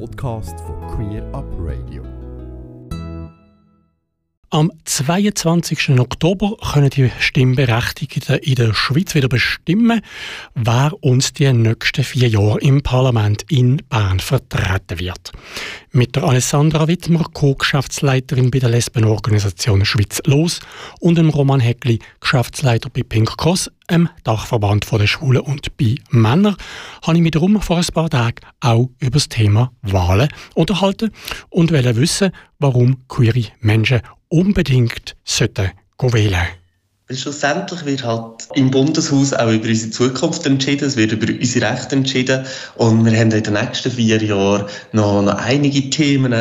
Podcast von Queer Up Radio. Am 22. Oktober können die Stimmberechtigten in der Schweiz wieder bestimmen, wer uns die nächsten vier Jahre im Parlament in Bern vertreten wird. Mit der Alessandra Wittmer, Co-Geschäftsleiterin bei der Lesbenorganisation Schweiz Los und dem Roman Heckli, Geschäftsleiter bei Pink Cross, einem Dachverband der Schwulen und bei Männern, habe ich mich darum vor ein paar Tagen auch über das Thema Wahlen unterhalten und wollte wissen, warum queere Menschen unbedingt sollten wählen. Schlussendlich wird halt im Bundeshaus auch über unsere Zukunft entschieden, es wird über unsere Rechte entschieden. Und wir haben in den nächsten vier Jahren noch, noch einige Themen,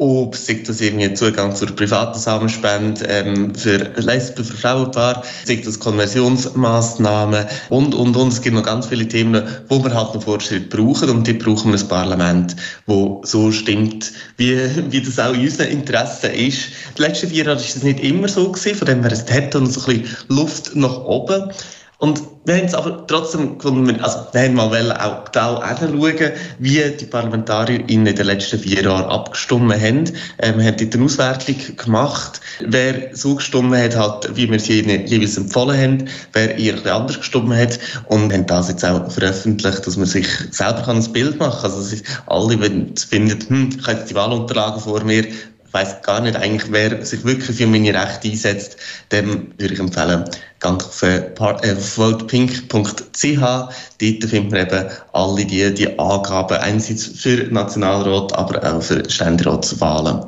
ob sei das irgendwie Zugang zur privaten Samenspende ähm, für Lesben, für Frauenpaar, sei das Konversionsmaßnahmen und, und, und. Es gibt noch ganz viele Themen, wo wir halt noch Fortschritt brauchen und die brauchen wir ein Parlament, wo so stimmt, wie, wie das auch in unseren Interessen ist. Die letzten vier Jahre war das nicht immer so gewesen, von dem her es hat noch so ein bisschen Luft nach oben. Und wir haben es aber trotzdem gefunden, also wir haben mal auch da hinschauen, wie die Parlamentarier in den letzten vier Jahren abgestimmt haben. Ähm, wir haben dort eine Auswertung gemacht, wer so gestimmt hat, hat, wie wir sie ihnen jeweils empfohlen haben, wer eher anders gestimmt hat und haben das jetzt auch veröffentlicht, dass man sich selber ein Bild machen kann. Also alle, wenn sie finden, hm, ich habe jetzt die Wahlunterlagen vor mir, weiss gar nicht eigentlich, wer sich wirklich für meine Rechte einsetzt, dem würde ich empfehlen, ganz auf, äh, äh votepink.ch. Dort findet man eben alle die, die Angaben, einerseits für Nationalrat, aber auch für Ständeratswahlen.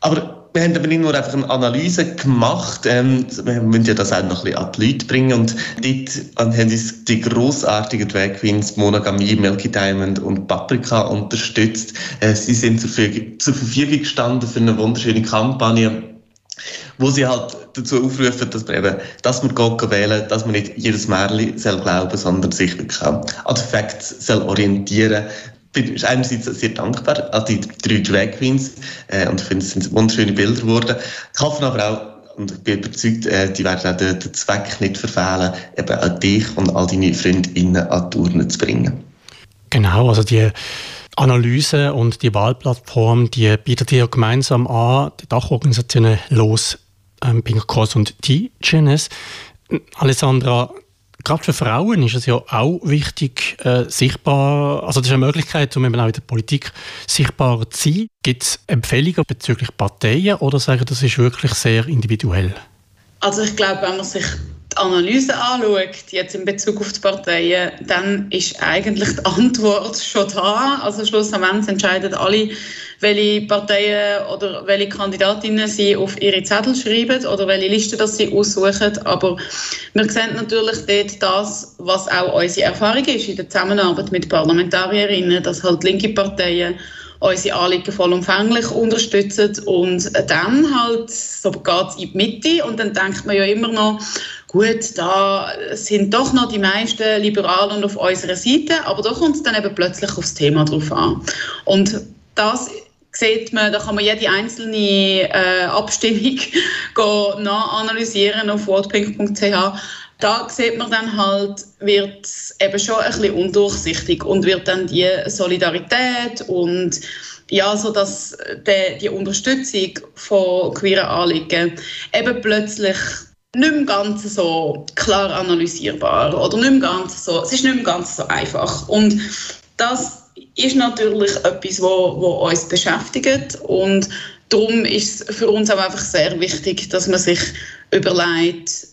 Aber wir haben aber nicht nur einfach eine Analyse gemacht, ähm, wir müssen ja das auch noch ein bisschen an die Leute bringen und dort haben uns die grossartigen Drag Monogamie, Milky Diamond und Paprika unterstützt. Äh, sie sind zur Verfügung, zur Verfügung gestanden für eine wunderschöne Kampagne, wo sie halt dazu aufrufen, dass man eben, dass man Gott wählen, dass man nicht jedes Märchen soll glauben, sondern sich wirklich an Facts soll orientieren, bin einerseits sehr dankbar an die drei Drag Queens äh, und finde, es sind wunderschöne Bilder geworden. Ich hoffe aber auch, und ich bin überzeugt, äh, die werden auch den, den Zweck nicht verfehlen, eben auch dich und all deine Freundinnen an die Urne zu bringen. Genau, also die Analyse und die Wahlplattform, die bietet ihr gemeinsam an, die Dachorganisationen Los, ähm, Pink Cross und T-Genes. Alessandra, Gerade für Frauen ist es ja auch wichtig, äh, sichtbar, also das ist eine Möglichkeit, um eben auch in der Politik sichtbar zu sein. Gibt es Empfehlungen bezüglich Parteien oder sagen, das ist wirklich sehr individuell? Also ich glaube, wenn man sich die Analyse anschaut, jetzt in Bezug auf die Parteien, dann ist eigentlich die Antwort schon da. Also schlussendlich entscheiden alle, welche Parteien oder welche Kandidatinnen sie auf ihre Zettel schreiben oder welche Liste das sie aussuchen. Aber wir sehen natürlich dort das, was auch unsere Erfahrung ist in der Zusammenarbeit mit Parlamentarierinnen, dass halt linke Parteien unsere Anliegen vollumfänglich unterstützen und dann halt, so geht es in die Mitte und dann denkt man ja immer noch, gut, da sind doch noch die meisten Liberalen auf unserer Seite, aber da kommt es dann eben plötzlich aufs Thema drauf an. Und das sieht man, da kann man jede einzelne äh, Abstimmung nachanalysieren auf wordpink.ch. Da sieht man dann halt, wird es eben schon ein bisschen undurchsichtig und wird dann die Solidarität und ja, so dass die, die Unterstützung von queeren Anliegen eben plötzlich nicht mehr ganz so klar analysierbar oder nicht mehr ganz so, es ist nicht mehr ganz so einfach. Und das ist natürlich etwas, wo, wo uns beschäftigt und darum ist es für uns auch einfach sehr wichtig, dass man sich überlegt,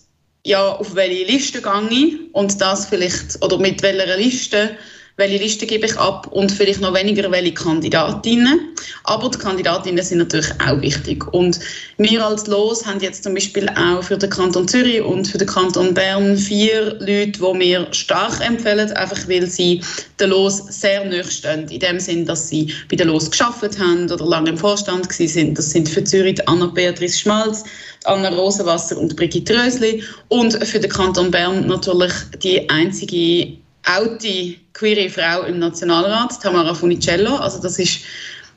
ja, auf welche Liste gehe ich und das vielleicht, oder mit welcher Liste welche Liste gebe ich ab und vielleicht noch weniger welche Kandidatinnen. Aber die Kandidatinnen sind natürlich auch wichtig. Und wir als Los haben jetzt zum Beispiel auch für den Kanton Zürich und für den Kanton Bern vier Leute, die wir stark empfehlen, einfach weil sie den Los sehr nahe stehen. In dem Sinn, dass sie bei den Los geschafft haben oder lange im Vorstand sind. Das sind für Zürich Anna-Beatrice Schmalz, Anna Rosenwasser und Brigitte Rösli. Und für den Kanton Bern natürlich die einzige alte queere Frau im Nationalrat, Tamara Funicello. Also das ist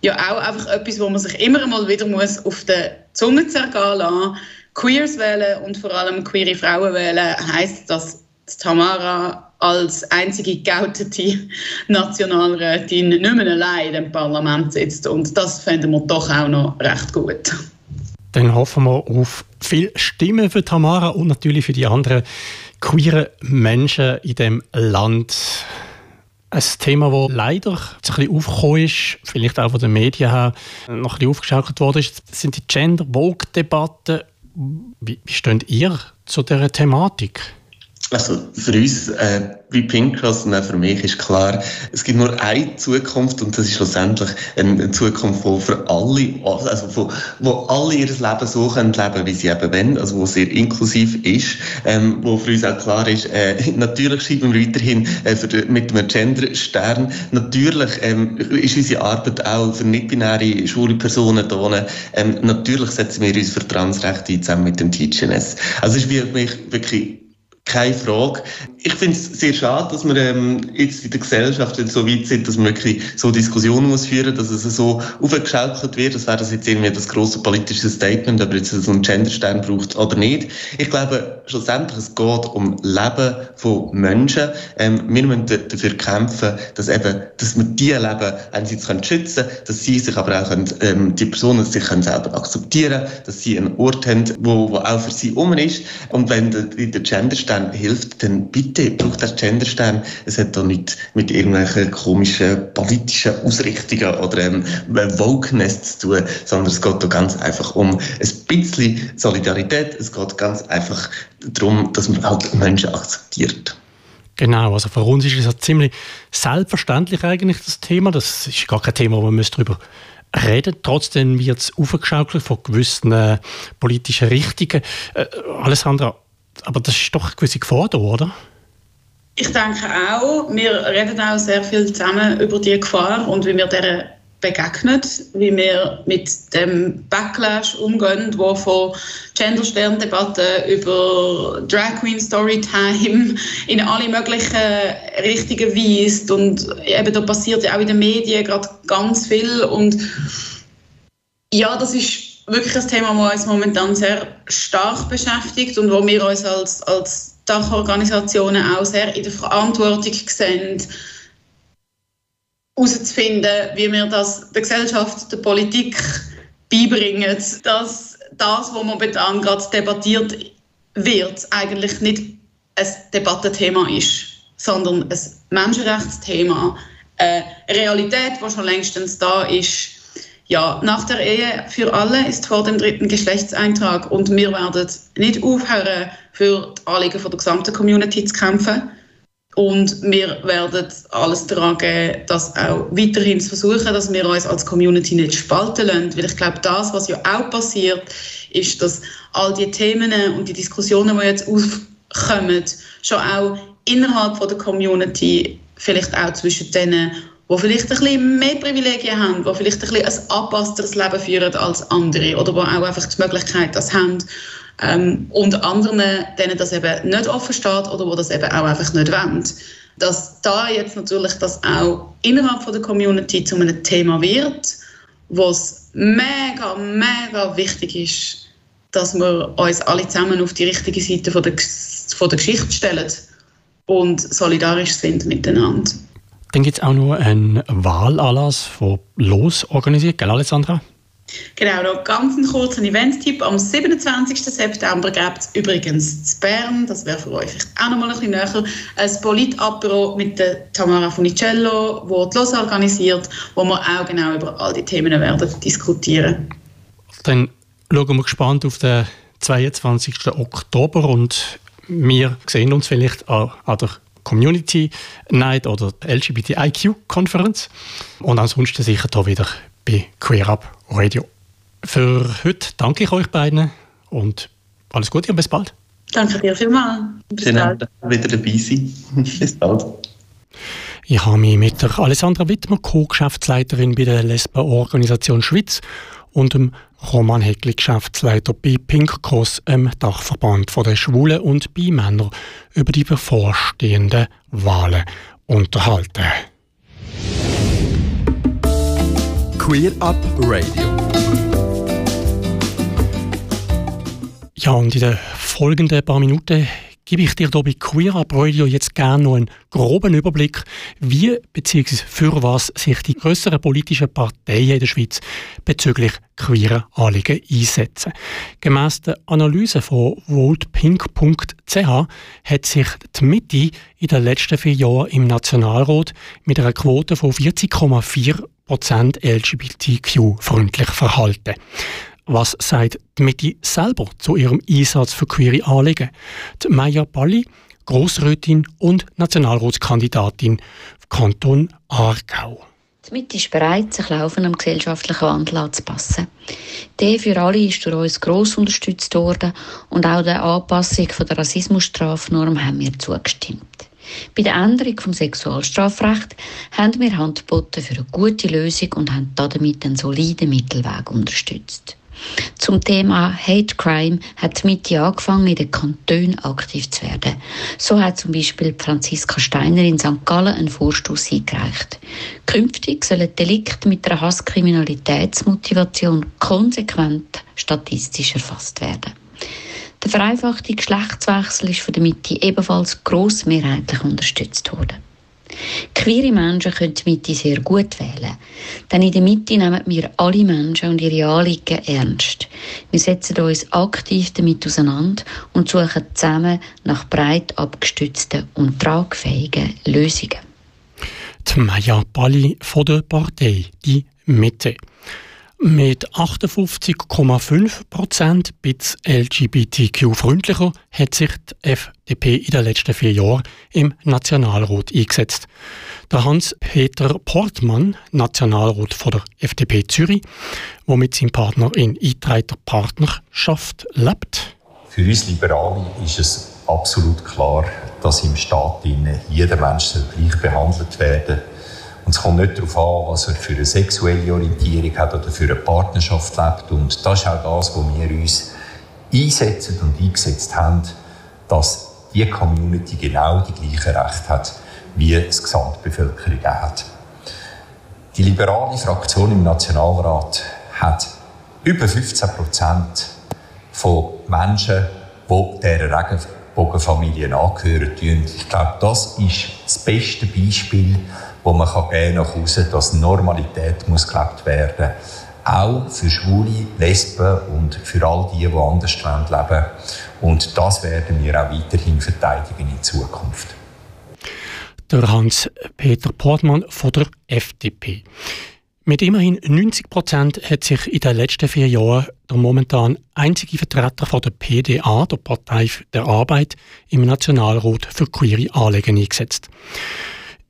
ja auch einfach etwas, wo man sich immer mal wieder muss auf der Zunge zergehen lassen. Queers wählen und vor allem queere Frauen wählen heisst, dass Tamara als einzige geoutete Nationalrätin nicht mehr allein im Parlament sitzt. Und das fänden wir doch auch noch recht gut. Dann hoffen wir auf viele Stimmen für Tamara und natürlich für die anderen queeren Menschen in dem Land. Ein Thema, das leider ein bisschen aufgekommen ist, vielleicht auch von den Medien her noch ein bisschen aufgeschaukelt worden ist, sind die Gender-Vogue-Debatten. Wie, wie steht ihr zu dieser Thematik? Also für uns äh, bei Pinkcross und auch für mich ist klar, es gibt nur eine Zukunft und das ist schlussendlich eine Zukunft, die für alle, also wo, wo alle ihr Leben so können leben, wie sie eben wollen, also wo sehr inklusiv ist, ähm, wo für uns auch klar ist, äh, natürlich schreiben wir weiterhin äh, für, mit einem Gender-Stern, natürlich ähm, ist unsere Arbeit auch für nicht-binäre schwule Personen da, ähm, natürlich setzen wir uns für Transrechte zusammen mit dem TGNS. Also es ist wirklich, wirklich keine Frage. Ich finde es sehr schade, dass wir ähm, jetzt in der Gesellschaft so weit sind, dass man wirklich so Diskussionen muss führen, dass es so aufgeschaukelt wird, als wäre das jetzt irgendwie das große politische Statement, ob jetzt so einen Genderstern braucht oder nicht. Ich glaube, schlussendlich es geht um Leben von Menschen. Ähm, wir müssen dafür kämpfen, dass eben, dass wir diese Leben einerseits können schützen dass sie sich aber auch können, ähm, die Personen sich können selber akzeptieren, dass sie einen Ort haben, wo, wo auch für sie um ist. Und wenn der, der Genderstern hilft, dann bitte bitte braucht das Genderstern. Es hat da nicht mit irgendwelchen komischen politischen Ausrichtungen oder ähm, Wokeness zu tun, sondern es geht da ganz einfach um ein bisschen Solidarität. Es geht ganz einfach darum, dass man halt Menschen akzeptiert. Genau, also für uns ist es ziemlich selbstverständlich eigentlich das Thema. Das ist gar kein Thema, wo man darüber reden. Trotzdem wird es aufgeschaukelt von gewissen äh, politischen Richtungen. Äh, Alessandra, aber das ist doch eine gewisse Gefahr da, oder? Ich denke auch, wir reden auch sehr viel zusammen über die Gefahr und wie wir der begegnen, wie wir mit dem Backlash umgehen, wo von Gender-Stern-Debatten über Drag Queen Storytime in alle möglichen Richtungen weist. Und eben da passiert ja auch in den Medien gerade ganz viel. Und ja, das ist wirklich ein Thema, das uns momentan sehr stark beschäftigt und wo wir uns als, als Dachorganisationen auch sehr in der Verantwortung sehen, herauszufinden, wie wir das der Gesellschaft, der Politik beibringen, dass das, was momentan gerade debattiert wird, eigentlich nicht ein Debattenthema ist, sondern ein Menschenrechtsthema, eine Realität, die schon längstens da ist, ja, nach der Ehe für alle ist vor dem dritten Geschlechtseintrag und wir werden nicht aufhören, für die Anliegen der gesamten Community zu kämpfen. Und wir werden alles daran geben, das auch weiterhin zu versuchen, dass wir uns als Community nicht spalten lassen. Weil ich glaube, das, was ja auch passiert, ist, dass all die Themen und die Diskussionen, die jetzt aufkommen, schon auch innerhalb der Community, vielleicht auch zwischen denen, die vielleicht ein bisschen mehr Privilegien haben, die vielleicht ein bisschen ein angepassteres Leben führen als andere oder die auch einfach die Möglichkeit das haben. Ähm, und anderen, denen das eben nicht offen steht oder die das eben auch einfach nicht wollen. Dass da jetzt natürlich das auch innerhalb von der Community zu einem Thema wird, was mega, mega wichtig ist, dass wir uns alle zusammen auf die richtige Seite von der, von der Geschichte stellen und solidarisch sind miteinander. Dann gibt es auch noch einen Wahlanlass von Los organisiert, gell Alessandra? Genau, noch ganz einen kurzen Event-Tipp. Am 27. September gibt es übrigens zu Bern, das wäre für euch auch noch mal ein bisschen näher, ein Polit-Apero mit der Tamara Funicello, wo die Los organisiert, wo wir auch genau über all die Themen werden diskutieren. Dann schauen wir gespannt auf den 22. Oktober und wir sehen uns vielleicht an, an der Community Night oder LGBTIQ-Konferenz. Und ansonsten sicher hier wieder bei Queer Up Radio. Für heute danke ich euch beiden und alles Gute und bis bald. Danke dir vielmals. Bis Schön, bald. wieder dabei sein. bis bald. Ich habe mich mit der Alessandra Wittmer, Co-Geschäftsleiterin bei der Lesben-Organisation Schweiz, und dem Roman Heckli, Geschäftsleiter bei Pink Cross, dem Dachverband der Schwulen und Bi-Männer, über die bevorstehenden Wahlen unterhalten. Queer Up Radio. Ja, und in den folgenden paar Minuten gebe ich dir hier bei Queer Up Radio jetzt gerne noch einen groben Überblick, wie bzw. für was sich die größeren politischen Parteien in der Schweiz bezüglich queerer Anliegen einsetzen. Gemäss der Analyse von votepink.ch hat sich die Mitte in den letzten vier Jahren im Nationalrat mit einer Quote von 40,4 Prozent LGBTQ-freundlich verhalten. Was sagt die Mitte selber zu ihrem Einsatz für queere Anliegen? Die Maya Balli, Grossrätin und Nationalratskandidatin Kanton Aargau. Die Mitte ist bereit, sich laufendem gesellschaftlichen Wandel anzupassen. Der für alle ist durch uns gross unterstützt worden und auch der Anpassung der Rassismusstrafnorm haben wir zugestimmt. Bei der Änderung des Sexualstrafrechts haben wir Handboten für eine gute Lösung und haben damit einen soliden Mittelweg unterstützt. Zum Thema Hate Crime hat die Mitte angefangen, in den Kantonen aktiv zu werden. So hat zum Beispiel Franziska Steiner in St. Gallen einen Vorstoß eingereicht. Künftig sollen Delikte mit einer Hasskriminalitätsmotivation konsequent statistisch erfasst werden. Der vereinfachte Geschlechtswechsel ist von der Mitte ebenfalls grossmehrheitlich unterstützt worden. Queere Menschen können die Mitte sehr gut wählen. Denn in der Mitte nehmen wir alle Menschen und ihre Anliegen ernst. Wir setzen uns aktiv damit auseinander und suchen zusammen nach breit abgestützten und tragfähigen Lösungen. Die Maya Balli von der Partei Die Mitte. Mit 58,5 Prozent bits LGBTQ-freundlicher hat sich die FDP in den letzten vier Jahren im Nationalrat eingesetzt. Der Hans-Peter Portmann, Nationalrat von der FDP Zürich, der mit seinem Partner in eingetragener Partnerschaft lebt. Für uns Liberale ist es absolut klar, dass im Staat jeder Mensch gleich behandelt werden soll es kommt nicht darauf an, was er für eine sexuelle Orientierung hat oder für eine Partnerschaft lebt. Und das ist auch das, wo wir uns einsetzen und eingesetzt haben, dass die Community genau die gleichen Rechte hat, wie die Gesamtbevölkerung hat. Die liberale Fraktion im Nationalrat hat über 15 Prozent von Menschen, die dieser Regenbogenfamilie angehören. Ich glaube, das ist das beste Beispiel, wo man kann gehen nach außen, dass Normalität muss gelebt werden, auch für Schwule, Lesben und für all die, die anders leben Und das werden wir auch weiterhin verteidigen in Zukunft. Der Hans-Peter Portmann von der FDP. Mit immerhin 90 Prozent hat sich in den letzten vier Jahren der momentan einzige Vertreter von der PDA, der Partei der Arbeit, im Nationalrat für queere Anliegen eingesetzt.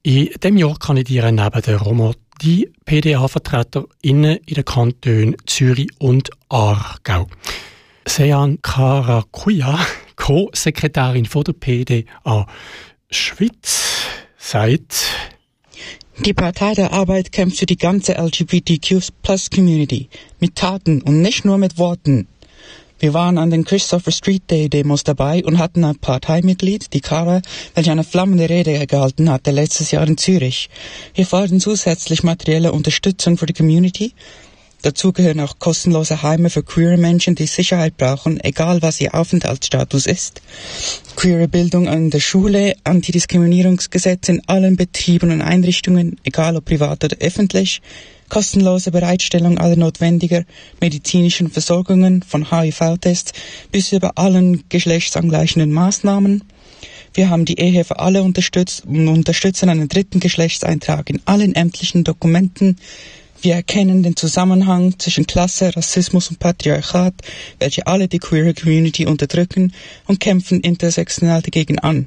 In diesem Jahr kandidieren neben der Roma die PDA-VertreterInnen in den Kantonen Zürich und Aargau. Sean Karakuya, Co-Sekretärin der PDA Schweiz, sagt, die Partei der Arbeit kämpft für die ganze LGBTQ-Plus-Community mit Taten und nicht nur mit Worten. Wir waren an den Christopher Street Day Demos dabei und hatten ein Parteimitglied, die Kara, welche eine flammende Rede gehalten hatte letztes Jahr in Zürich. Wir fordern zusätzlich materielle Unterstützung für die Community. Dazu gehören auch kostenlose Heime für queere Menschen, die Sicherheit brauchen, egal was ihr Aufenthaltsstatus ist. Queere Bildung an der Schule, Antidiskriminierungsgesetz in allen Betrieben und Einrichtungen, egal ob privat oder öffentlich, kostenlose Bereitstellung aller notwendiger medizinischen Versorgungen von HIV-Tests bis über allen geschlechtsangleichenden Maßnahmen. Wir haben die Ehe für alle unterstützt und unterstützen einen dritten Geschlechtseintrag in allen ämtlichen Dokumenten. Wir erkennen den Zusammenhang zwischen Klasse, Rassismus und Patriarchat, welche alle die queer Community unterdrücken und kämpfen intersektional dagegen an.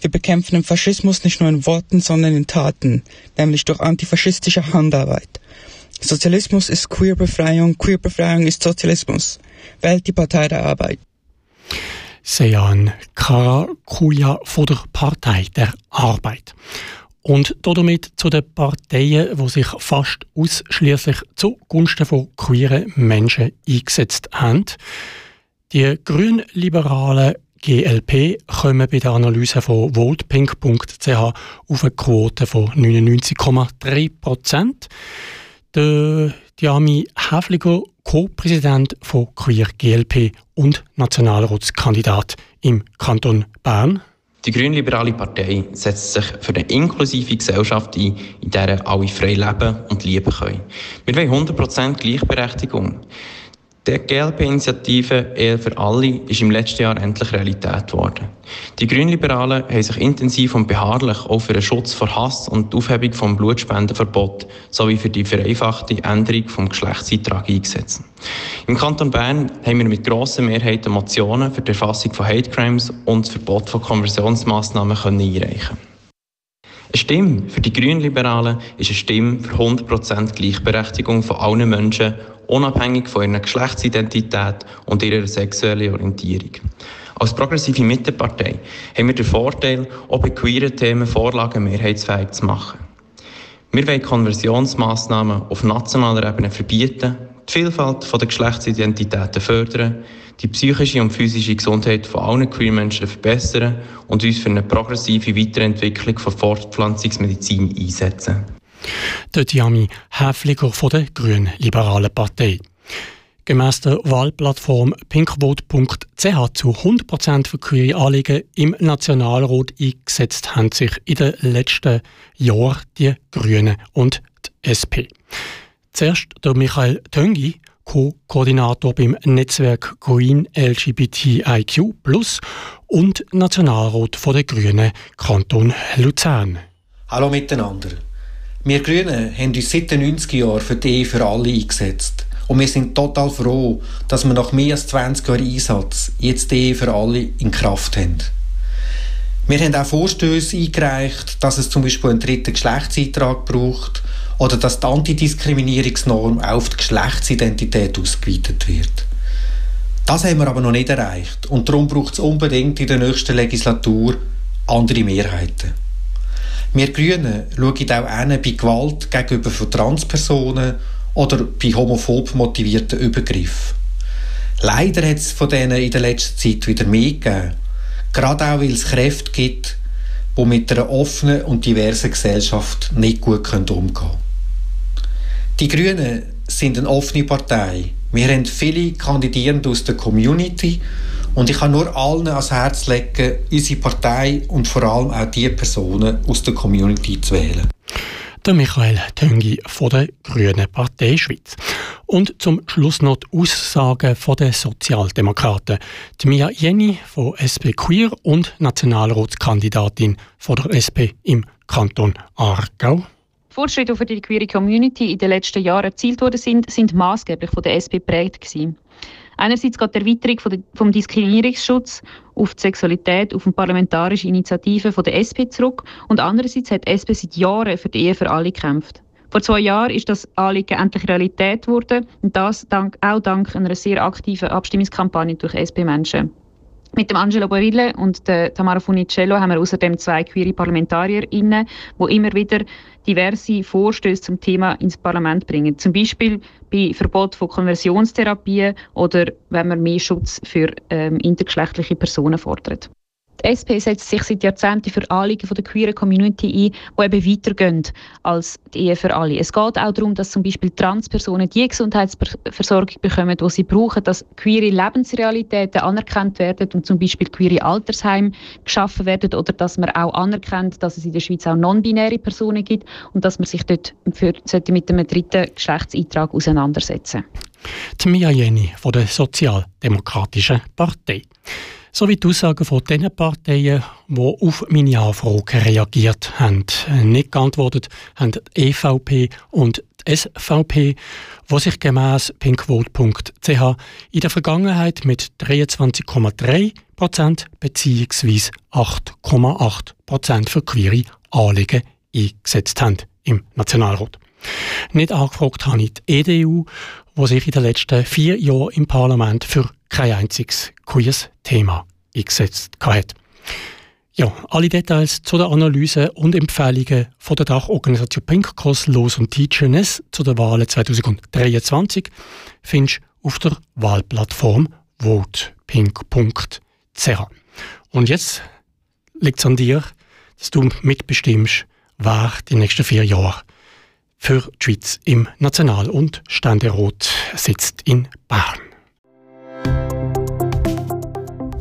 Wir bekämpfen den Faschismus nicht nur in Worten, sondern in Taten, nämlich durch antifaschistische Handarbeit. Sozialismus ist Queerbefreiung, Queerbefreiung ist Sozialismus. Wählt die Partei der Arbeit. Sejan Karakuya von der Partei der Arbeit. Und damit zu den Parteien, die sich fast ausschließlich zugunsten von queeren Menschen eingesetzt haben. Die grünliberalen GLP kommen bei der Analyse von votepink.ch auf eine Quote von 99,3 Prozent. Der Diami Häfliger, Co-Präsident von Queer GLP und Nationalratskandidat im Kanton Bern. Die Grünliberale Partei setzt sich für eine inklusive Gesellschaft ein, in der alle frei leben und lieben können. Wir wollen 100% Gleichberechtigung. Die GLP-Initiative «Ehe für alle» ist im letzten Jahr endlich Realität geworden. Die Grünliberalen haben sich intensiv und beharrlich auch für den Schutz vor Hass und die Aufhebung vom Blutspendenverbot sowie für die vereinfachte Änderung vom Geschlechtseintrag eingesetzt. Im Kanton Bern haben wir mit grosser Mehrheit Motionen für die Erfassung von Hate Crimes und das Verbot von Konversionsmaßnahmen einreichen eine Stimme für die Grünliberalen ist eine Stimme für 100% Gleichberechtigung von allen Menschen unabhängig von ihrer Geschlechtsidentität und ihrer sexuellen Orientierung. Als progressive Mittepartei haben wir den Vorteil, auch bei queeren Themen Vorlagen mehrheitsfähig zu machen. Wir wollen Konversionsmaßnahmen auf nationaler Ebene verbieten, die Vielfalt der Geschlechtsidentitäten fördern, die psychische und physische Gesundheit von allen queer Menschen verbessern und uns für eine progressive Weiterentwicklung von Fortpflanzungsmedizin einsetzen der Diami Häfliger von der Grünen Liberalen Partei. Gemäss der Wahlplattform pinkvote.ch zu 100% für queere Anliegen im Nationalrat eingesetzt haben sich in den letzten Jahren die Grünen und die SP. Zuerst der Michael Töngi, Co-Koordinator beim Netzwerk Green LGBTIQ und Nationalrat von der Grünen Kanton Luzern. Hallo miteinander. Wir Grünen haben uns seit den 90er Jahren für die Ehe für alle eingesetzt. Und wir sind total froh, dass wir nach mehr als 20 Jahren Einsatz jetzt die Ehe für alle in Kraft haben. Wir haben auch Vorstöße eingereicht, dass es zum Beispiel einen dritten Geschlechtseintrag braucht oder dass die Antidiskriminierungsnorm auf die Geschlechtsidentität ausgeweitet wird. Das haben wir aber noch nicht erreicht und darum braucht es unbedingt in der nächsten Legislatur andere Mehrheiten. Wir Grünen schauen auch an bei Gewalt gegenüber von Transpersonen oder bei homophob motivierten Übergriffen. Leider hat es von denen in der letzten Zeit wieder mehr gegeben. Gerade auch, weil es Kräfte gibt, die mit einer offenen und diversen Gesellschaft nicht gut umgehen können. Die Grünen sind eine offene Partei. Wir haben viele Kandidierende aus der Community und ich kann nur allen ans Herz legen, unsere Partei und vor allem auch die Personen aus der Community zu wählen. Der Michael Töngi von der Grünen Partei Schweiz. Und zum Schluss noch die Aussagen der Sozialdemokraten. Die Mia Jenny von SP Queer und Nationalratskandidatin von der SP im Kanton Aargau. Fortschritte, die für die queere Community in den letzten Jahren erzielt worden sind, sind maßgeblich von der SP geprägt gewesen. Einerseits geht die Erweiterung vom Diskriminierungsschutz auf die Sexualität, auf eine parlamentarische Initiative von der SP zurück und andererseits hat die SP seit Jahren für die Ehe für alle gekämpft. Vor zwei Jahren ist das Anliegen endlich Realität geworden und das dank, auch dank einer sehr aktiven Abstimmungskampagne durch SP-Menschen. Mit dem Angelo Barille und der Tamara Funicello haben wir außerdem zwei queere ParlamentarierInnen, die immer wieder diverse Vorstöße zum Thema ins Parlament bringen. Zum Beispiel bei Verbot von Konversionstherapien oder wenn man mehr Schutz für ähm, intergeschlechtliche Personen fordert. Die SP setzt sich seit Jahrzehnten für Anliegen der queeren Community ein, die eben weitergehen als die Ehe für alle. Es geht auch darum, dass zum Beispiel Transpersonen die Gesundheitsversorgung bekommen, die sie brauchen, dass queere Lebensrealitäten anerkannt werden und zum Beispiel queere Altersheime geschaffen werden oder dass man auch anerkennt, dass es in der Schweiz auch non-binäre Personen gibt und dass man sich dort für, mit einem dritten Geschlechtseintrag auseinandersetzen Die Mia Jenny von der Sozialdemokratischen Partei sowie die Aussagen von den Parteien, die auf meine Anfrage reagiert haben. Nicht geantwortet haben die EVP und die SVP, die sich gemäss pinkvote.ch in der Vergangenheit mit 23,3% bzw. 8,8% für queere Anliegen eingesetzt haben im Nationalrat. Nicht angefragt habe ich die EDU, die sich in den letzten vier Jahren im Parlament für kein einziges queers Thema eingesetzt hat. Ja, alle Details zu der Analyse und Empfehlungen von der Dachorganisation Pink Cross Los und Teacherness zu der Wahl 2023 findest du auf der Wahlplattform votepink.ch. Und jetzt liegt es an dir, dass du mitbestimmst, wer die nächsten vier Jahre für die Schweiz im National- und Ständerat sitzt in Bern.